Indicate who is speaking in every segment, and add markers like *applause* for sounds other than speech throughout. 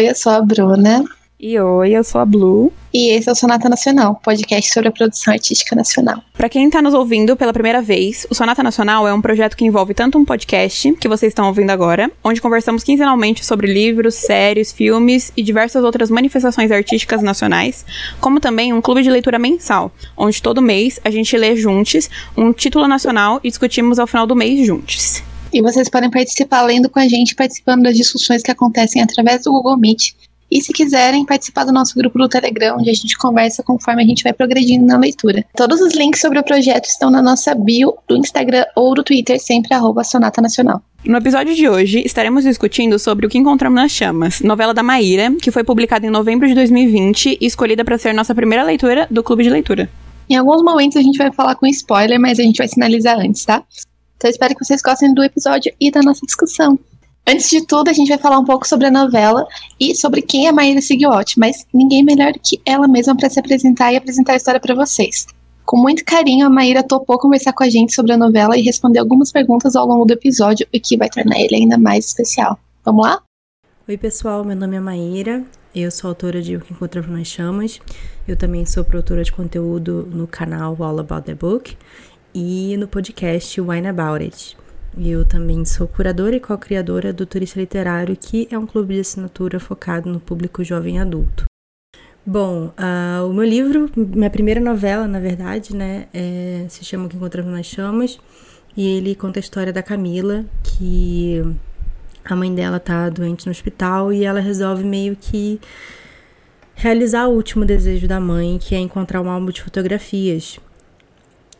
Speaker 1: Oi, eu sou a Bruna.
Speaker 2: E oi, eu sou a Blue.
Speaker 1: E esse é o Sonata Nacional, podcast sobre a produção artística nacional.
Speaker 2: Para quem está nos ouvindo pela primeira vez, o Sonata Nacional é um projeto que envolve tanto um podcast, que vocês estão ouvindo agora, onde conversamos quinzenalmente sobre livros, séries, filmes e diversas outras manifestações artísticas nacionais, como também um clube de leitura mensal, onde todo mês a gente lê juntos um título nacional e discutimos ao final do mês juntos.
Speaker 1: E vocês podem participar lendo com a gente, participando das discussões que acontecem através do Google Meet e se quiserem participar do nosso grupo do Telegram, onde a gente conversa conforme a gente vai progredindo na leitura. Todos os links sobre o projeto estão na nossa bio do Instagram ou do Twitter, sempre arroba Sonata Nacional.
Speaker 2: No episódio de hoje, estaremos discutindo sobre O que Encontramos nas Chamas, novela da Maíra, que foi publicada em novembro de 2020 e escolhida para ser nossa primeira leitura do Clube de Leitura.
Speaker 1: Em alguns momentos a gente vai falar com spoiler, mas a gente vai sinalizar antes, tá? Então espero que vocês gostem do episódio e da nossa discussão. Antes de tudo, a gente vai falar um pouco sobre a novela e sobre quem é Maíra Seguiotti, mas ninguém melhor que ela mesma para se apresentar e apresentar a história para vocês. Com muito carinho, a Maíra topou conversar com a gente sobre a novela e responder algumas perguntas ao longo do episódio, o que vai tornar ele ainda mais especial. Vamos lá?
Speaker 3: Oi, pessoal, meu nome é Maíra, eu sou autora de O que Encontramos nas Chamas, eu também sou produtora de conteúdo no canal All About the Book e no podcast Wine About It. Eu também sou curadora e co-criadora do Turista Literário, que é um clube de assinatura focado no público jovem adulto. Bom, uh, o meu livro, minha primeira novela, na verdade, né, é, se chama O que Encontramos nas Chamas, e ele conta a história da Camila, que a mãe dela tá doente no hospital e ela resolve meio que realizar o último desejo da mãe, que é encontrar um álbum de fotografias.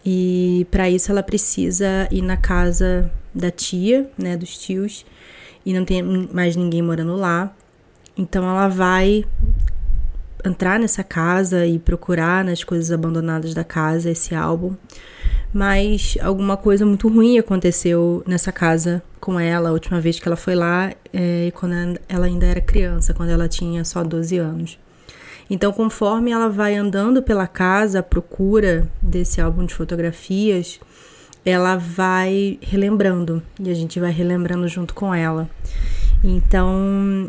Speaker 3: E para isso ela precisa ir na casa da tia, né, dos tios, e não tem mais ninguém morando lá. Então ela vai entrar nessa casa e procurar nas coisas abandonadas da casa esse álbum. Mas alguma coisa muito ruim aconteceu nessa casa com ela a última vez que ela foi lá, é, quando ela ainda era criança, quando ela tinha só 12 anos. Então, conforme ela vai andando pela casa à procura desse álbum de fotografias, ela vai relembrando e a gente vai relembrando junto com ela. Então,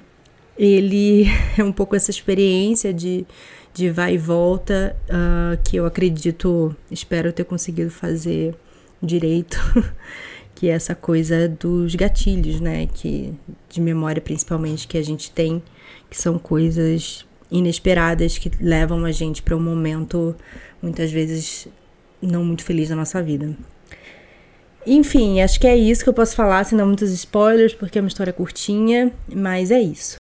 Speaker 3: ele *laughs* é um pouco essa experiência de, de vai e volta uh, que eu acredito, espero ter conseguido fazer direito, *laughs* que é essa coisa dos gatilhos, né? Que de memória principalmente que a gente tem, que são coisas inesperadas que levam a gente para um momento muitas vezes não muito feliz da nossa vida. Enfim, acho que é isso que eu posso falar, sem dar muitos spoilers, porque é uma história curtinha, mas é isso.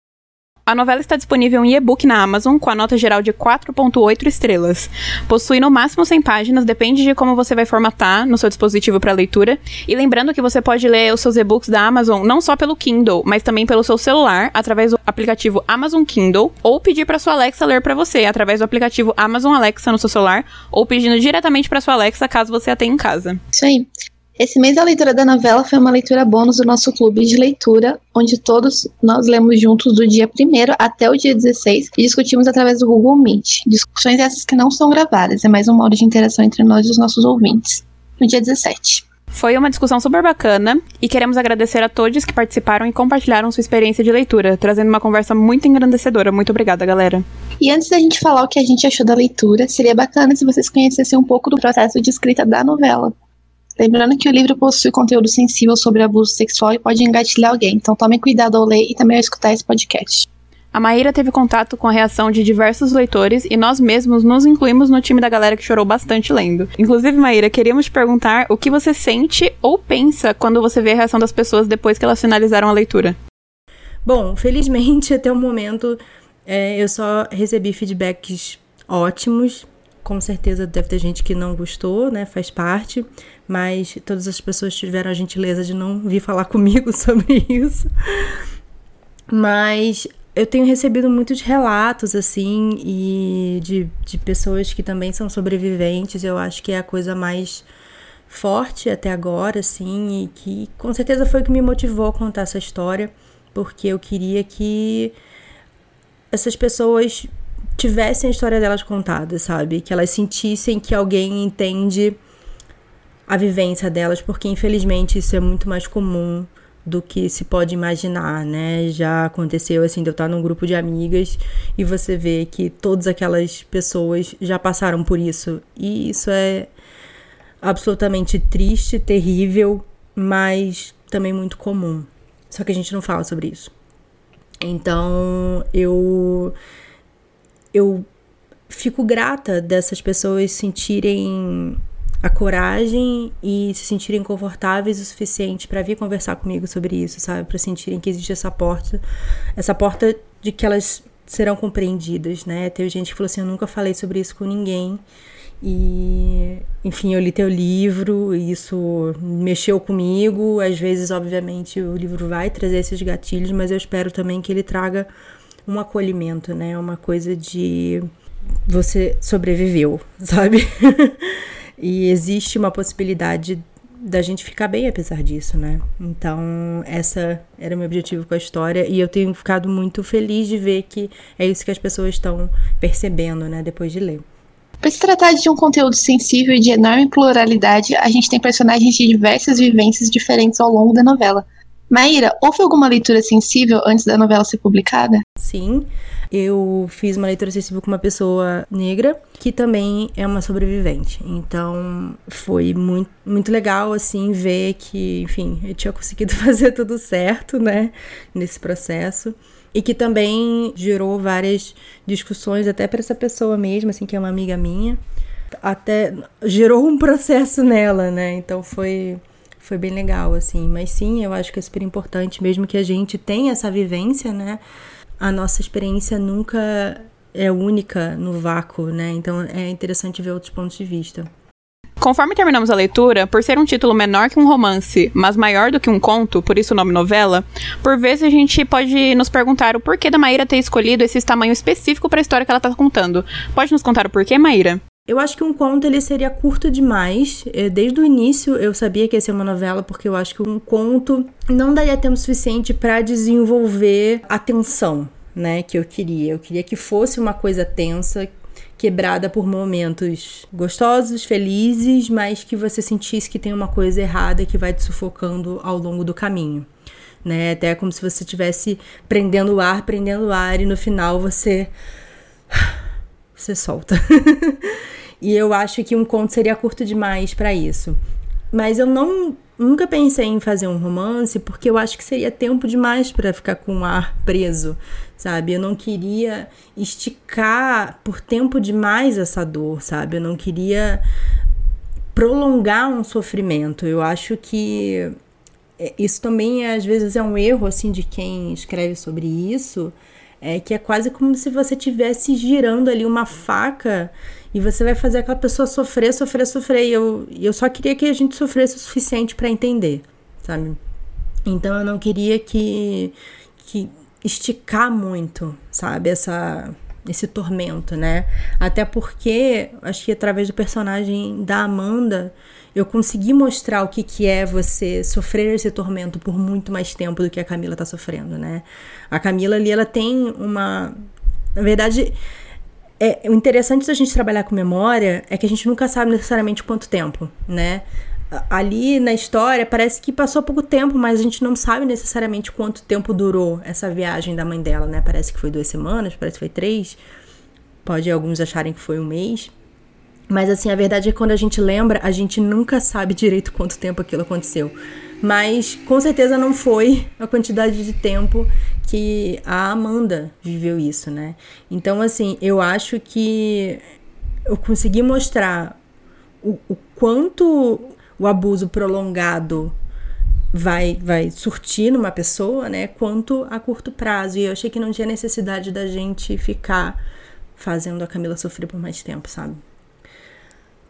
Speaker 2: A novela está disponível em e-book na Amazon com a nota geral de 4.8 estrelas. Possui no máximo 100 páginas, depende de como você vai formatar no seu dispositivo para leitura. E lembrando que você pode ler os seus e-books da Amazon não só pelo Kindle, mas também pelo seu celular através do aplicativo Amazon Kindle ou pedir para sua Alexa ler para você através do aplicativo Amazon Alexa no seu celular ou pedindo diretamente para sua Alexa caso você a tenha em casa.
Speaker 1: Isso aí. Esse mês a leitura da novela foi uma leitura bônus do nosso clube de leitura, onde todos nós lemos juntos do dia 1 até o dia 16 e discutimos através do Google Meet. Discussões essas que não são gravadas, é mais um modo de interação entre nós e os nossos ouvintes. No dia 17.
Speaker 2: Foi uma discussão super bacana e queremos agradecer a todos que participaram e compartilharam sua experiência de leitura, trazendo uma conversa muito engrandecedora. Muito obrigada, galera.
Speaker 1: E antes da gente falar o que a gente achou da leitura, seria bacana se vocês conhecessem um pouco do processo de escrita da novela. Lembrando que o livro possui conteúdo sensível sobre abuso sexual e pode engatilhar alguém, então tome cuidado ao ler e também ao escutar esse podcast.
Speaker 2: A Maíra teve contato com a reação de diversos leitores e nós mesmos nos incluímos no time da galera que chorou bastante lendo. Inclusive, Maíra, queríamos te perguntar o que você sente ou pensa quando você vê a reação das pessoas depois que elas finalizaram a leitura.
Speaker 3: Bom, felizmente *laughs* até o momento é, eu só recebi feedbacks ótimos. Com certeza deve ter gente que não gostou, né? Faz parte mas todas as pessoas tiveram a gentileza de não vir falar *laughs* comigo sobre isso. Mas eu tenho recebido muitos relatos, assim, e de, de pessoas que também são sobreviventes. Eu acho que é a coisa mais forte até agora, assim, e que com certeza foi o que me motivou a contar essa história, porque eu queria que essas pessoas tivessem a história delas contada, sabe? Que elas sentissem que alguém entende a vivência delas, porque infelizmente isso é muito mais comum do que se pode imaginar, né? Já aconteceu assim de eu estar num grupo de amigas e você vê que todas aquelas pessoas já passaram por isso. E isso é absolutamente triste, terrível, mas também muito comum. Só que a gente não fala sobre isso. Então, eu eu fico grata dessas pessoas sentirem a coragem e se sentirem confortáveis o suficiente para vir conversar comigo sobre isso, sabe? Para sentirem que existe essa porta, essa porta de que elas serão compreendidas, né? Teve gente que falou assim: "Eu nunca falei sobre isso com ninguém". E, enfim, eu li teu livro, e isso mexeu comigo. Às vezes, obviamente, o livro vai trazer esses gatilhos, mas eu espero também que ele traga um acolhimento, né? Uma coisa de você sobreviveu, *laughs* sabe? E existe uma possibilidade da gente ficar bem apesar disso, né? Então, essa era o meu objetivo com a história e eu tenho ficado muito feliz de ver que é isso que as pessoas estão percebendo, né, depois de ler.
Speaker 1: Por se tratar de um conteúdo sensível e de enorme pluralidade, a gente tem personagens de diversas vivências diferentes ao longo da novela. Maíra, houve alguma leitura sensível antes da novela ser publicada?
Speaker 3: Sim, eu fiz uma leitura sensível com uma pessoa negra que também é uma sobrevivente. Então foi muito, muito legal, assim, ver que, enfim, eu tinha conseguido *laughs* fazer tudo certo, né, nesse processo. E que também gerou várias discussões, até para essa pessoa mesmo, assim, que é uma amiga minha. Até gerou um processo nela, né? Então foi foi bem legal, assim. Mas sim, eu acho que é super importante, mesmo que a gente tenha essa vivência, né? A nossa experiência nunca é única no vácuo, né? Então é interessante ver outros pontos de vista.
Speaker 2: Conforme terminamos a leitura, por ser um título menor que um romance, mas maior do que um conto, por isso o nome novela, por vezes a gente pode nos perguntar o porquê da Maíra ter escolhido esse tamanho específico para a história que ela está contando. Pode nos contar o porquê, Maíra?
Speaker 3: Eu acho que um conto ele seria curto demais. É, desde o início eu sabia que ia ser uma novela, porque eu acho que um conto não daria tempo suficiente para desenvolver a tensão, né, que eu queria. Eu queria que fosse uma coisa tensa, quebrada por momentos gostosos, felizes, mas que você sentisse que tem uma coisa errada que vai te sufocando ao longo do caminho. Né? Até como se você estivesse prendendo o ar, prendendo o ar, e no final você. *sighs* Você solta. *laughs* E eu acho que um conto seria curto demais para isso. Mas eu não nunca pensei em fazer um romance porque eu acho que seria tempo demais para ficar com o ar preso, sabe? Eu não queria esticar por tempo demais essa dor, sabe? Eu não queria prolongar um sofrimento. Eu acho que é, isso também às vezes é um erro assim de quem escreve sobre isso, é que é quase como se você tivesse girando ali uma faca e você vai fazer aquela pessoa sofrer, sofrer, sofrer. E eu, eu só queria que a gente sofresse o suficiente para entender, sabe? Então eu não queria que, que esticar muito, sabe? Essa, esse tormento, né? Até porque, acho que através do personagem da Amanda, eu consegui mostrar o que, que é você sofrer esse tormento por muito mais tempo do que a Camila tá sofrendo, né? A Camila ali, ela tem uma. Na verdade, é, o interessante da gente trabalhar com memória é que a gente nunca sabe necessariamente quanto tempo, né? Ali na história parece que passou pouco tempo, mas a gente não sabe necessariamente quanto tempo durou essa viagem da mãe dela, né? Parece que foi duas semanas, parece que foi três. Pode alguns acharem que foi um mês. Mas assim, a verdade é que quando a gente lembra, a gente nunca sabe direito quanto tempo aquilo aconteceu. Mas com certeza não foi a quantidade de tempo que a Amanda viveu isso, né? Então, assim, eu acho que eu consegui mostrar o, o quanto o abuso prolongado vai, vai surtir numa pessoa, né? Quanto a curto prazo. E eu achei que não tinha necessidade da gente ficar fazendo a Camila sofrer por mais tempo, sabe?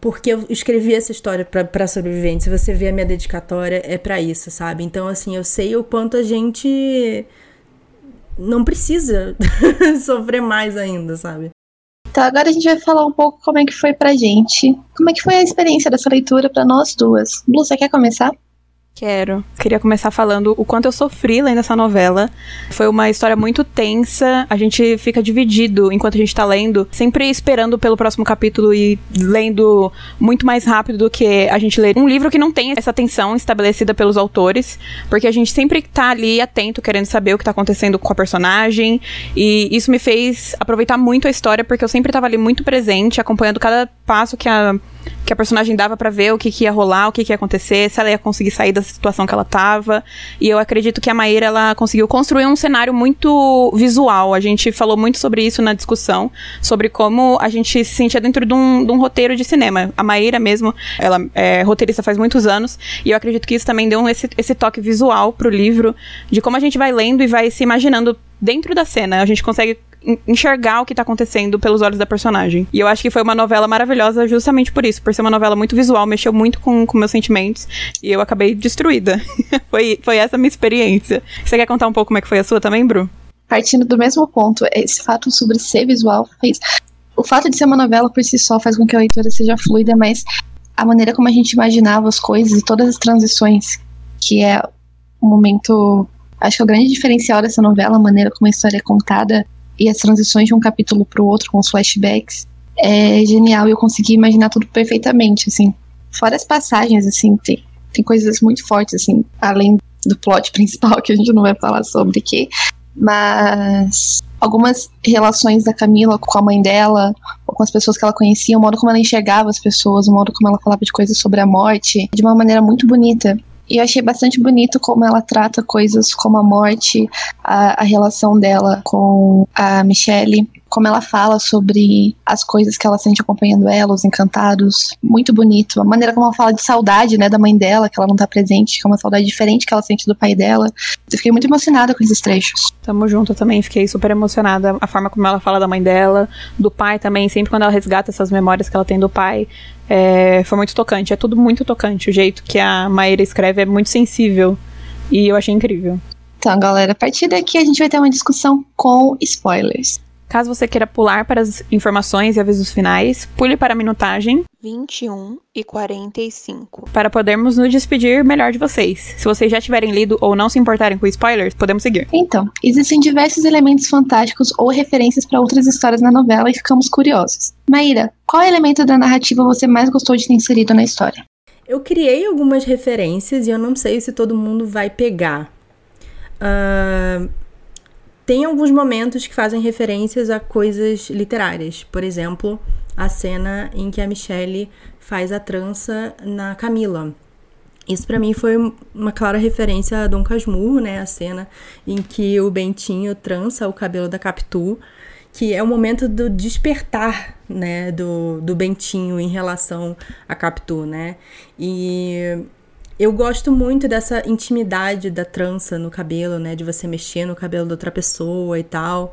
Speaker 3: Porque eu escrevi essa história para sobreviventes. Se você vê a minha dedicatória, é para isso, sabe? Então, assim, eu sei o quanto a gente não precisa *laughs* sofrer mais ainda, sabe?
Speaker 1: Então agora a gente vai falar um pouco como é que foi pra gente. Como é que foi a experiência dessa leitura para nós duas? Blue, você quer começar?
Speaker 2: Quero. Queria começar falando o quanto eu sofri lendo essa novela. Foi uma história muito tensa. A gente fica dividido enquanto a gente tá lendo, sempre esperando pelo próximo capítulo e lendo muito mais rápido do que a gente lê um livro que não tem essa tensão estabelecida pelos autores, porque a gente sempre tá ali atento, querendo saber o que tá acontecendo com a personagem. E isso me fez aproveitar muito a história, porque eu sempre tava ali muito presente, acompanhando cada passo que a que a personagem dava para ver o que, que, ia rolar, o que, que, ia acontecer, se ela ia conseguir sair da situação que ela tava. E eu acredito que a Maíra ela conseguiu construir um cenário muito visual. A gente falou muito sobre isso na discussão, sobre como a gente se sentia dentro de um, de um roteiro de cinema. A Maíra mesmo, ela é roteirista faz muitos anos, e eu acredito que isso também deu esse, esse toque visual pro livro, de como a gente vai lendo e vai se imaginando dentro da cena. A gente consegue enxergar o que tá acontecendo pelos olhos da personagem. E eu acho que foi uma novela maravilhosa justamente por isso, por ser uma novela muito visual, mexeu muito com, com meus sentimentos e eu acabei destruída. *laughs* foi, foi essa a minha experiência. Você quer contar um pouco como é que foi a sua também, Bru?
Speaker 1: Partindo do mesmo ponto, esse fato sobre ser visual fez. O fato de ser uma novela por si só faz com que a leitura seja fluida, mas a maneira como a gente imaginava as coisas e todas as transições, que é o momento. Acho que é o grande diferencial dessa novela, a maneira como a história é contada, e as transições de um capítulo para o outro com os flashbacks é genial eu consegui imaginar tudo perfeitamente, assim. Fora as passagens, assim, tem, tem coisas muito fortes, assim, além do plot *laughs* principal, que a gente não vai falar sobre aqui, mas algumas relações da Camila com a mãe dela, ou com as pessoas que ela conhecia, o modo como ela enxergava as pessoas, o modo como ela falava de coisas sobre a morte, de uma maneira muito bonita. E eu achei bastante bonito como ela trata coisas como a morte, a, a relação dela com a Michelle, como ela fala sobre as coisas que ela sente acompanhando ela, os encantados. Muito bonito. A maneira como ela fala de saudade, né, da mãe dela, que ela não tá presente, que é uma saudade diferente que ela sente do pai dela. Eu fiquei muito emocionada com esses trechos.
Speaker 2: Tamo junto, também fiquei super emocionada. A forma como ela fala da mãe dela, do pai também, sempre quando ela resgata essas memórias que ela tem do pai. É, foi muito tocante, é tudo muito tocante. O jeito que a Maíra escreve é muito sensível. E eu achei incrível.
Speaker 1: Então, galera, a partir daqui a gente vai ter uma discussão com spoilers.
Speaker 2: Caso você queira pular para as informações e avisos finais, pule para a minutagem 21 e 45 para podermos nos despedir melhor de vocês. Se vocês já tiverem lido ou não se importarem com spoilers, podemos seguir.
Speaker 1: Então, existem diversos elementos fantásticos ou referências para outras histórias na novela e ficamos curiosos. Maíra, qual elemento da narrativa você mais gostou de ter inserido na história?
Speaker 3: Eu criei algumas referências e eu não sei se todo mundo vai pegar. Uh, tem alguns momentos que fazem referências a coisas literárias. Por exemplo, a cena em que a Michelle faz a trança na Camila. Isso para mim foi uma clara referência a Dom Casmurro, né? A cena em que o Bentinho trança o cabelo da Capitu, que é o momento do despertar, né, do, do Bentinho em relação a Capitu, né? E eu gosto muito dessa intimidade da trança no cabelo, né? De você mexer no cabelo da outra pessoa e tal.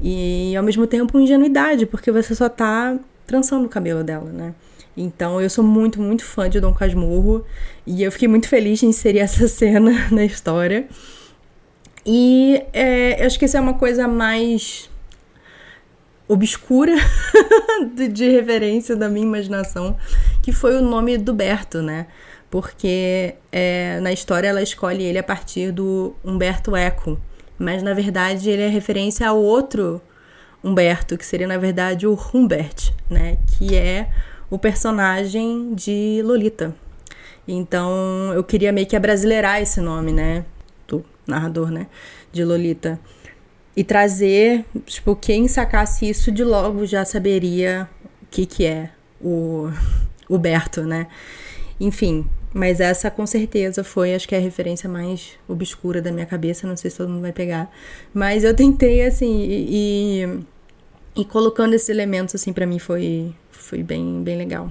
Speaker 3: E ao mesmo tempo ingenuidade, porque você só tá trançando o cabelo dela, né? Então eu sou muito, muito fã de Dom Casmurro. E eu fiquei muito feliz de inserir *laughs* essa cena na história. E é, eu acho que isso é uma coisa mais obscura *laughs* de referência da minha imaginação, que foi o nome do Berto, né? Porque é, na história ela escolhe ele a partir do Humberto Eco, mas na verdade ele é referência ao outro Humberto, que seria na verdade o Humbert, né, que é o personagem de Lolita. Então eu queria meio que abrasileirar esse nome, né, do narrador, né, de Lolita. E trazer, tipo, quem sacasse isso de logo já saberia o que que é o, *laughs* o Berto, né? Enfim, mas essa com certeza foi, acho que é a referência mais obscura da minha cabeça, não sei se todo mundo vai pegar. Mas eu tentei, assim, e, e colocando esses elementos, assim, para mim foi, foi bem, bem legal.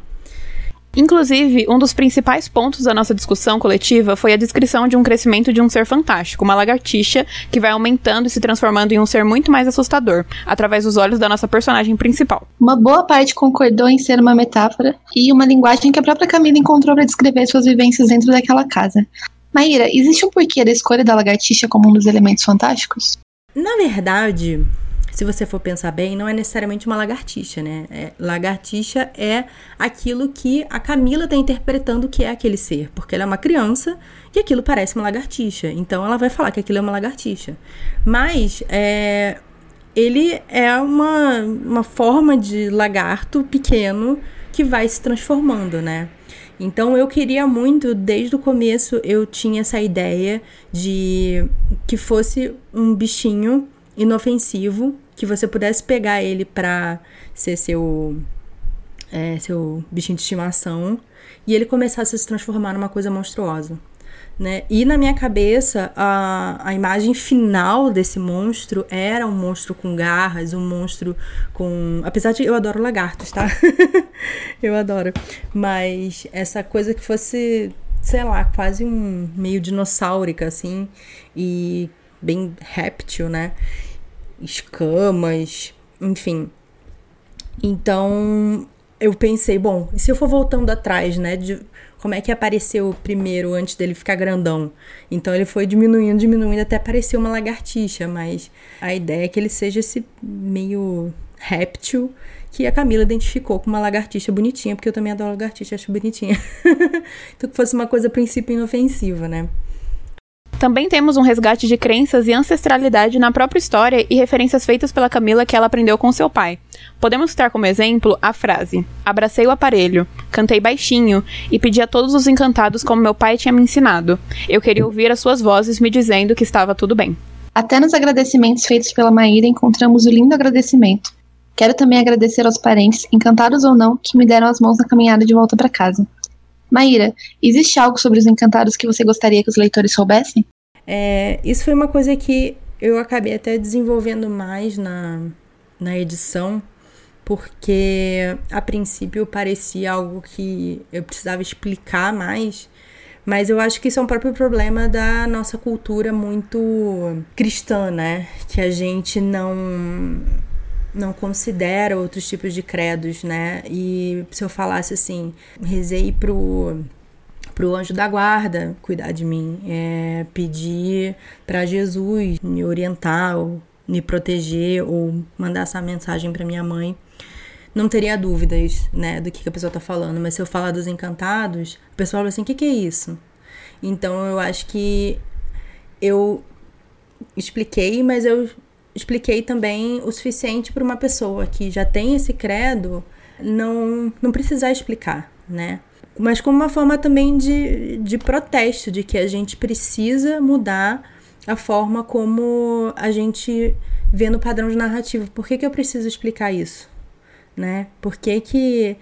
Speaker 2: Inclusive, um dos principais pontos da nossa discussão coletiva foi a descrição de um crescimento de um ser fantástico, uma lagartixa que vai aumentando e se transformando em um ser muito mais assustador, através dos olhos da nossa personagem principal.
Speaker 1: Uma boa parte concordou em ser uma metáfora e uma linguagem que a própria Camila encontrou para descrever suas vivências dentro daquela casa. Maíra, existe um porquê da escolha da lagartixa como um dos elementos fantásticos?
Speaker 3: Na verdade, se você for pensar bem, não é necessariamente uma lagartixa, né? É, lagartixa é aquilo que a Camila está interpretando que é aquele ser, porque ela é uma criança e aquilo parece uma lagartixa. Então ela vai falar que aquilo é uma lagartixa. Mas é, ele é uma, uma forma de lagarto pequeno que vai se transformando, né? Então eu queria muito, desde o começo, eu tinha essa ideia de que fosse um bichinho inofensivo, que você pudesse pegar ele pra ser seu, é, seu bichinho de estimação e ele começasse a se transformar numa coisa monstruosa. Né? E na minha cabeça, a, a imagem final desse monstro era um monstro com garras, um monstro com. Apesar de eu adoro lagartos, tá? *laughs* eu adoro. Mas essa coisa que fosse, sei lá, quase um meio dinossáurica, assim, e bem réptil, né? Escamas, enfim. Então eu pensei, bom, e se eu for voltando atrás, né? De, como é que apareceu primeiro antes dele ficar grandão. Então ele foi diminuindo, diminuindo até aparecer uma lagartixa, mas a ideia é que ele seja esse meio réptil que a Camila identificou com uma lagartixa bonitinha, porque eu também adoro lagartixa, acho bonitinha. *laughs* então que fosse uma coisa a princípio inofensiva, né?
Speaker 2: Também temos um resgate de crenças e ancestralidade na própria história e referências feitas pela Camila que ela aprendeu com seu pai. Podemos citar como exemplo a frase: Abracei o aparelho, cantei baixinho e pedi a todos os encantados como meu pai tinha me ensinado. Eu queria ouvir as suas vozes me dizendo que estava tudo bem.
Speaker 1: Até nos agradecimentos feitos pela Maíra encontramos o lindo agradecimento. Quero também agradecer aos parentes, encantados ou não, que me deram as mãos na caminhada de volta para casa. Maíra, existe algo sobre os encantados que você gostaria que os leitores soubessem?
Speaker 3: É, isso foi uma coisa que eu acabei até desenvolvendo mais na, na edição, porque a princípio parecia algo que eu precisava explicar mais, mas eu acho que isso é um próprio problema da nossa cultura muito cristã, né? Que a gente não não considera outros tipos de credos, né? E se eu falasse assim, rezei pro pro anjo da guarda cuidar de mim, é, pedir para Jesus me orientar, ou me proteger ou mandar essa mensagem para minha mãe, não teria dúvidas, né, do que, que a pessoa tá falando. Mas se eu falar dos encantados, o pessoal fala assim: o que, que é isso? Então eu acho que eu expliquei, mas eu expliquei também o suficiente para uma pessoa que já tem esse credo não, não precisar explicar, né? Mas como uma forma também de, de protesto, de que a gente precisa mudar a forma como a gente vê no padrão de narrativa. Por que, que eu preciso explicar isso? Né? Por que, que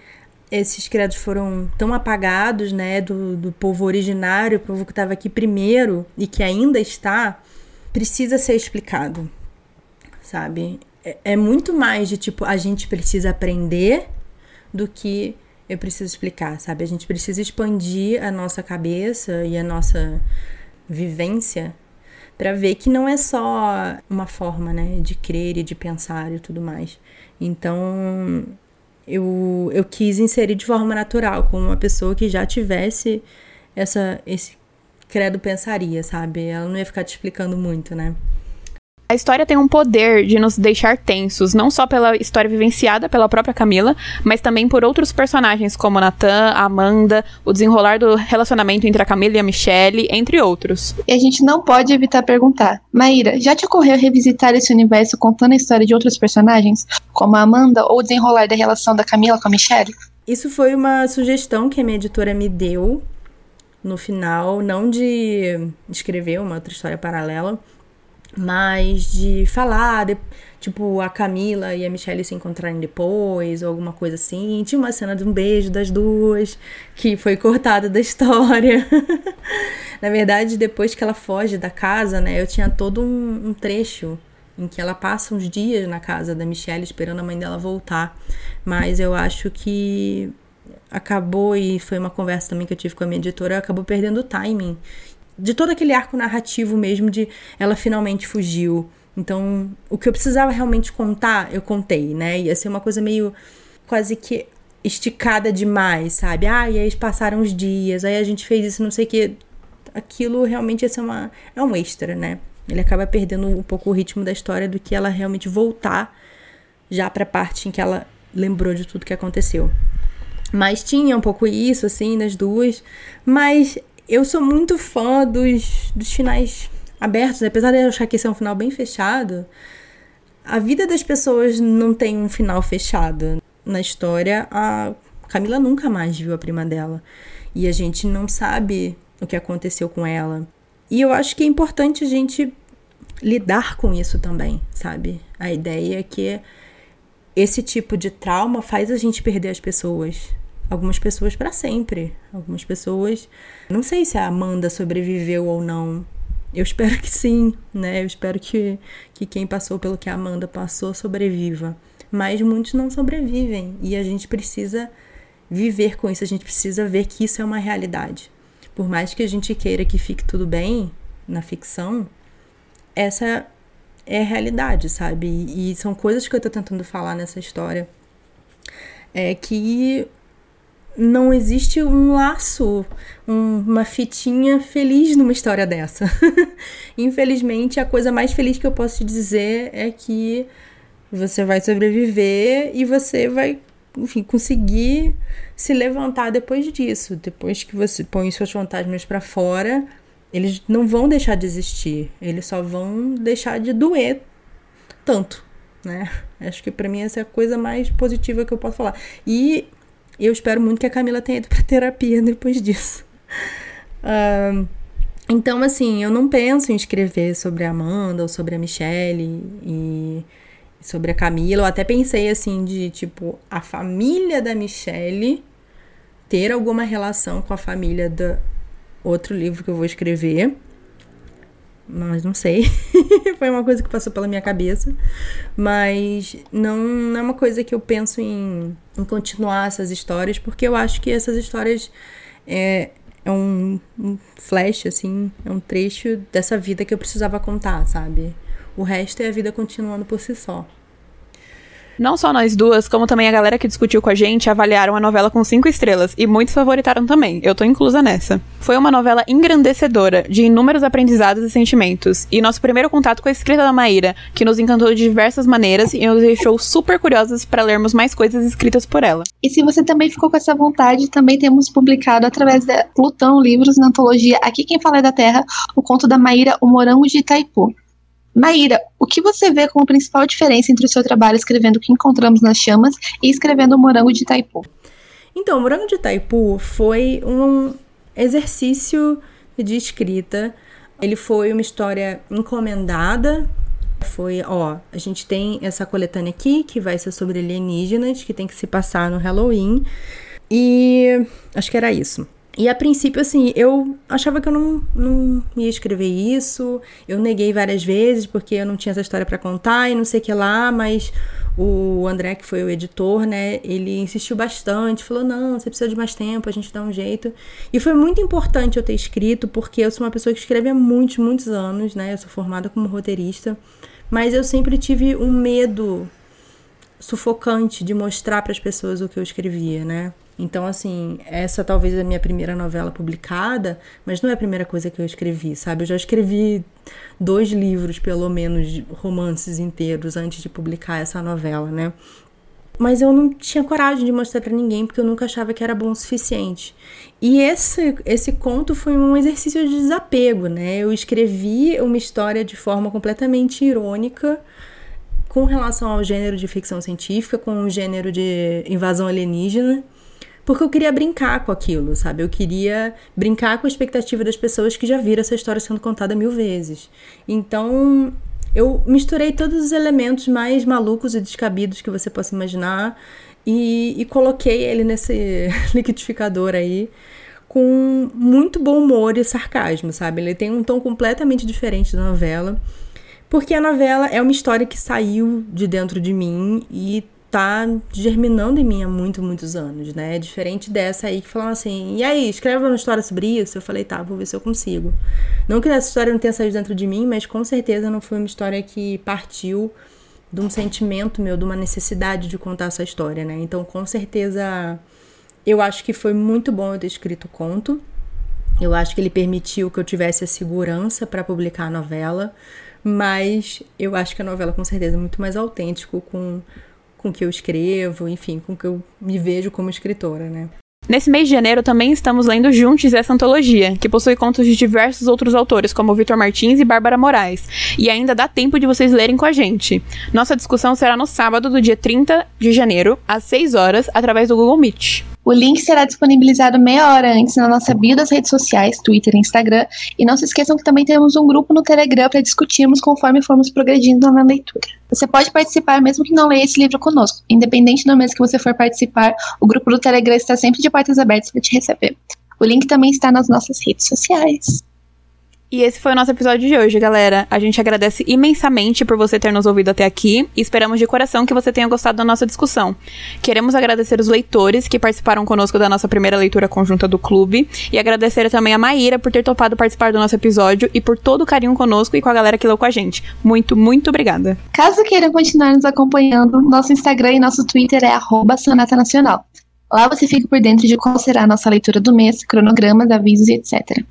Speaker 3: esses credos foram tão apagados né, do, do povo originário, o povo que estava aqui primeiro e que ainda está, precisa ser explicado sabe? É, é muito mais de tipo, a gente precisa aprender do que eu preciso explicar, sabe? A gente precisa expandir a nossa cabeça e a nossa vivência para ver que não é só uma forma, né, de crer e de pensar e tudo mais. Então, eu, eu quis inserir de forma natural, como uma pessoa que já tivesse essa esse credo pensaria, sabe? Ela não ia ficar te explicando muito, né?
Speaker 2: A história tem um poder de nos deixar tensos, não só pela história vivenciada pela própria Camila, mas também por outros personagens como Nathan, Amanda, o desenrolar do relacionamento entre a Camila e a Michelle, entre outros.
Speaker 1: E a gente não pode evitar perguntar: Maíra, já te ocorreu revisitar esse universo contando a história de outros personagens, como a Amanda, ou o desenrolar da relação da Camila com a Michelle?
Speaker 3: Isso foi uma sugestão que a minha editora me deu no final, não de escrever uma outra história paralela, mas de falar, de, tipo, a Camila e a Michelle se encontrarem depois, ou alguma coisa assim. Tinha uma cena de um beijo das duas, que foi cortada da história. *laughs* Na verdade, depois que ela foge da casa, né, eu tinha todo um, um trecho em que ela passa uns dias na casa da Michelle esperando a mãe dela voltar. Mas eu acho que acabou, e foi uma conversa também que eu tive com a minha editora, acabou perdendo o timing de todo aquele arco narrativo mesmo de ela finalmente fugiu. Então, o que eu precisava realmente contar, eu contei, né? Ia ser uma coisa meio quase que esticada demais, sabe? Ah, e aí passaram os dias, aí a gente fez isso, não sei o que. Aquilo realmente ia ser uma. É um extra, né? Ele acaba perdendo um pouco o ritmo da história do que ela realmente voltar já pra parte em que ela lembrou de tudo que aconteceu. Mas tinha um pouco isso, assim, nas duas. Mas eu sou muito fã dos, dos finais abertos, apesar de eu achar que esse é um final bem fechado. A vida das pessoas não tem um final fechado. Na história, a Camila nunca mais viu a prima dela. E a gente não sabe o que aconteceu com ela. E eu acho que é importante a gente lidar com isso também, sabe? A ideia é que esse tipo de trauma faz a gente perder as pessoas. Algumas pessoas para sempre. Algumas pessoas. Não sei se a Amanda sobreviveu ou não. Eu espero que sim, né? Eu espero que, que quem passou pelo que a Amanda passou sobreviva. Mas muitos não sobrevivem. E a gente precisa viver com isso. A gente precisa ver que isso é uma realidade por mais que a gente queira que fique tudo bem na ficção, essa é a realidade, sabe? E, são coisas que eu tô tentando falar nessa história. É que não existe um laço, um, uma fitinha feliz numa história dessa. *laughs* Infelizmente, a coisa mais feliz que eu posso te dizer é que você vai sobreviver e você vai enfim, conseguir se levantar depois disso. Depois que você põe seus fantasmas para fora, eles não vão deixar de existir, eles só vão deixar de doer tanto, né? Acho que para mim essa é a coisa mais positiva que eu posso falar. E eu espero muito que a Camila tenha ido para terapia *laughs* depois disso. Uh, então, assim, eu não penso em escrever sobre a Amanda ou sobre a Michelle e sobre a Camila. Eu até pensei assim de tipo a família da Michelle ter alguma relação com a família do outro livro que eu vou escrever. Mas não sei. *laughs* Foi uma coisa que passou pela minha cabeça. Mas não, não é uma coisa que eu penso em, em continuar essas histórias, porque eu acho que essas histórias é, é um, um flash, assim, é um trecho dessa vida que eu precisava contar, sabe? O resto é a vida continuando por si só.
Speaker 2: Não só nós duas, como também a galera que discutiu com a gente avaliaram a novela com cinco estrelas e muitos favoritaram também. Eu tô inclusa nessa. Foi uma novela engrandecedora, de inúmeros aprendizados e sentimentos. E nosso primeiro contato com a escrita da Maíra, que nos encantou de diversas maneiras e nos deixou super curiosas para lermos mais coisas escritas por ela.
Speaker 1: E se você também ficou com essa vontade, também temos publicado através da Plutão Livros na antologia Aqui Quem Fala é da Terra, o conto da Maíra O Morango de Itaipu. Maíra, o que você vê como principal diferença entre o seu trabalho escrevendo o que encontramos nas chamas e escrevendo o Morango de Itaipu?
Speaker 3: Então, o Morango de Itaipu foi um exercício de escrita. Ele foi uma história encomendada. Foi, ó, a gente tem essa coletânea aqui que vai ser sobre alienígenas, que tem que se passar no Halloween. E acho que era isso. E a princípio, assim, eu achava que eu não, não ia escrever isso. Eu neguei várias vezes porque eu não tinha essa história para contar e não sei o que lá, mas o André, que foi o editor, né, ele insistiu bastante, falou: não, você precisa de mais tempo, a gente dá um jeito. E foi muito importante eu ter escrito, porque eu sou uma pessoa que escreve há muitos, muitos anos, né, eu sou formada como roteirista, mas eu sempre tive um medo sufocante de mostrar para as pessoas o que eu escrevia, né? Então, assim, essa talvez é a minha primeira novela publicada, mas não é a primeira coisa que eu escrevi, sabe? Eu já escrevi dois livros, pelo menos, romances inteiros antes de publicar essa novela, né? Mas eu não tinha coragem de mostrar para ninguém porque eu nunca achava que era bom o suficiente. E esse, esse conto foi um exercício de desapego, né? Eu escrevi uma história de forma completamente irônica com relação ao gênero de ficção científica, com o gênero de invasão alienígena porque eu queria brincar com aquilo, sabe? Eu queria brincar com a expectativa das pessoas que já viram essa história sendo contada mil vezes. Então, eu misturei todos os elementos mais malucos e descabidos que você possa imaginar e, e coloquei ele nesse *laughs* liquidificador aí com muito bom humor e sarcasmo, sabe? Ele tem um tom completamente diferente da novela. Porque a novela é uma história que saiu de dentro de mim e tá germinando em mim há muito, muitos anos, né? É diferente dessa aí que falaram assim, e aí, escreve uma história sobre isso? Eu falei, tá, vou ver se eu consigo. Não que essa história não tenha saído dentro de mim, mas com certeza não foi uma história que partiu de um sentimento meu, de uma necessidade de contar essa história, né? Então, com certeza, eu acho que foi muito bom eu ter escrito o conto. Eu acho que ele permitiu que eu tivesse a segurança para publicar a novela, mas eu acho que a novela com certeza é muito mais autêntico com com que eu escrevo, enfim, com que eu me vejo como escritora, né?
Speaker 2: Nesse mês de janeiro também estamos lendo juntos essa antologia, que possui contos de diversos outros autores, como Vitor Martins e Bárbara Moraes. E ainda dá tempo de vocês lerem com a gente. Nossa discussão será no sábado, do dia 30 de janeiro, às 6 horas, através do Google Meet.
Speaker 1: O link será disponibilizado meia hora antes na nossa bio das redes sociais, Twitter e Instagram. E não se esqueçam que também temos um grupo no Telegram para discutirmos conforme formos progredindo na leitura. Você pode participar mesmo que não leia esse livro conosco. Independente do mês que você for participar, o grupo do Telegram está sempre de portas abertas para te receber. O link também está nas nossas redes sociais.
Speaker 2: E esse foi o nosso episódio de hoje, galera. A gente agradece imensamente por você ter nos ouvido até aqui e esperamos de coração que você tenha gostado da nossa discussão. Queremos agradecer os leitores que participaram conosco da nossa primeira leitura conjunta do clube e agradecer também a Maíra por ter topado participar do nosso episódio e por todo o carinho conosco e com a galera que leu com a gente. Muito, muito obrigada.
Speaker 1: Caso queiram continuar nos acompanhando, nosso Instagram e nosso Twitter é Sonata Nacional. Lá você fica por dentro de qual será a nossa leitura do mês, cronogramas, avisos e etc.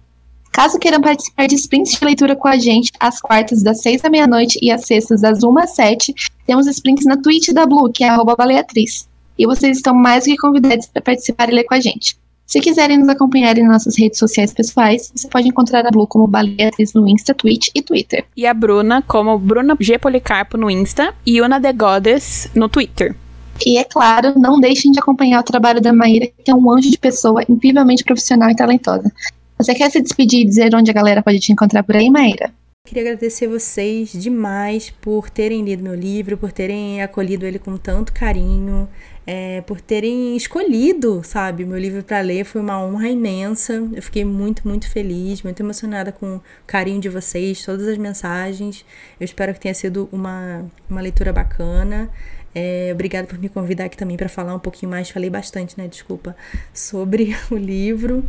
Speaker 1: Caso queiram participar de sprints de leitura com a gente, às quartas das seis da meia-noite e às sextas das uma às sete, temos sprints na Twitch da Blue, que é arroba baleatriz. E vocês estão mais do que convidados para participar e ler com a gente. Se quiserem nos acompanhar em nossas redes sociais pessoais, você pode encontrar a Blue como Baleatriz no Insta, Twitch e Twitter.
Speaker 2: E a Bruna como Bruna G. Policarpo no Insta e Una The Goddess no Twitter.
Speaker 1: E é claro, não deixem de acompanhar o trabalho da Maíra, que é um anjo de pessoa incrivelmente profissional e talentosa. Você quer se despedir e dizer onde a galera pode te encontrar por aí, Maíra?
Speaker 3: Queria agradecer vocês demais por terem lido meu livro, por terem acolhido ele com tanto carinho, é, por terem escolhido, sabe, meu livro para ler. Foi uma honra imensa. Eu fiquei muito, muito feliz, muito emocionada com o carinho de vocês, todas as mensagens. Eu espero que tenha sido uma, uma leitura bacana. É, obrigada por me convidar aqui também para falar um pouquinho mais. Falei bastante, né? Desculpa, sobre *laughs* o livro.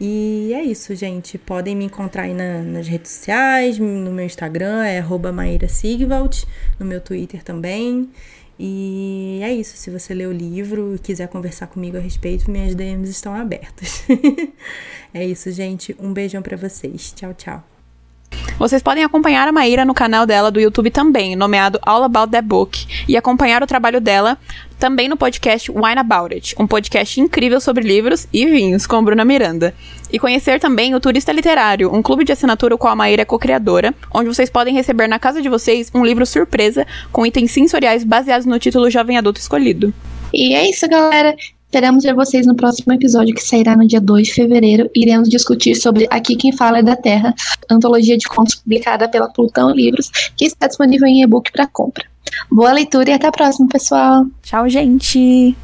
Speaker 3: E é isso, gente. Podem me encontrar aí na, nas redes sociais, no meu Instagram é Maíra Sigvald, no meu Twitter também. E é isso. Se você ler o livro e quiser conversar comigo a respeito, minhas DMs estão abertas. *laughs* é isso, gente. Um beijão para vocês. Tchau, tchau.
Speaker 2: Vocês podem acompanhar a Maíra no canal dela do YouTube também, nomeado All About That Book, e acompanhar o trabalho dela também no podcast Wine About It, um podcast incrível sobre livros e vinhos com Bruna Miranda. E conhecer também o Turista Literário, um clube de assinatura com a Maíra é co-criadora, onde vocês podem receber na casa de vocês um livro surpresa com itens sensoriais baseados no título Jovem Adulto Escolhido.
Speaker 1: E é isso, galera. Esperamos ver vocês no próximo episódio que sairá no dia 2 de fevereiro. Iremos discutir sobre Aqui Quem Fala é da Terra, antologia de contos publicada pela Plutão Livros, que está disponível em e-book para compra. Boa leitura e até a próxima, pessoal.
Speaker 2: Tchau, gente.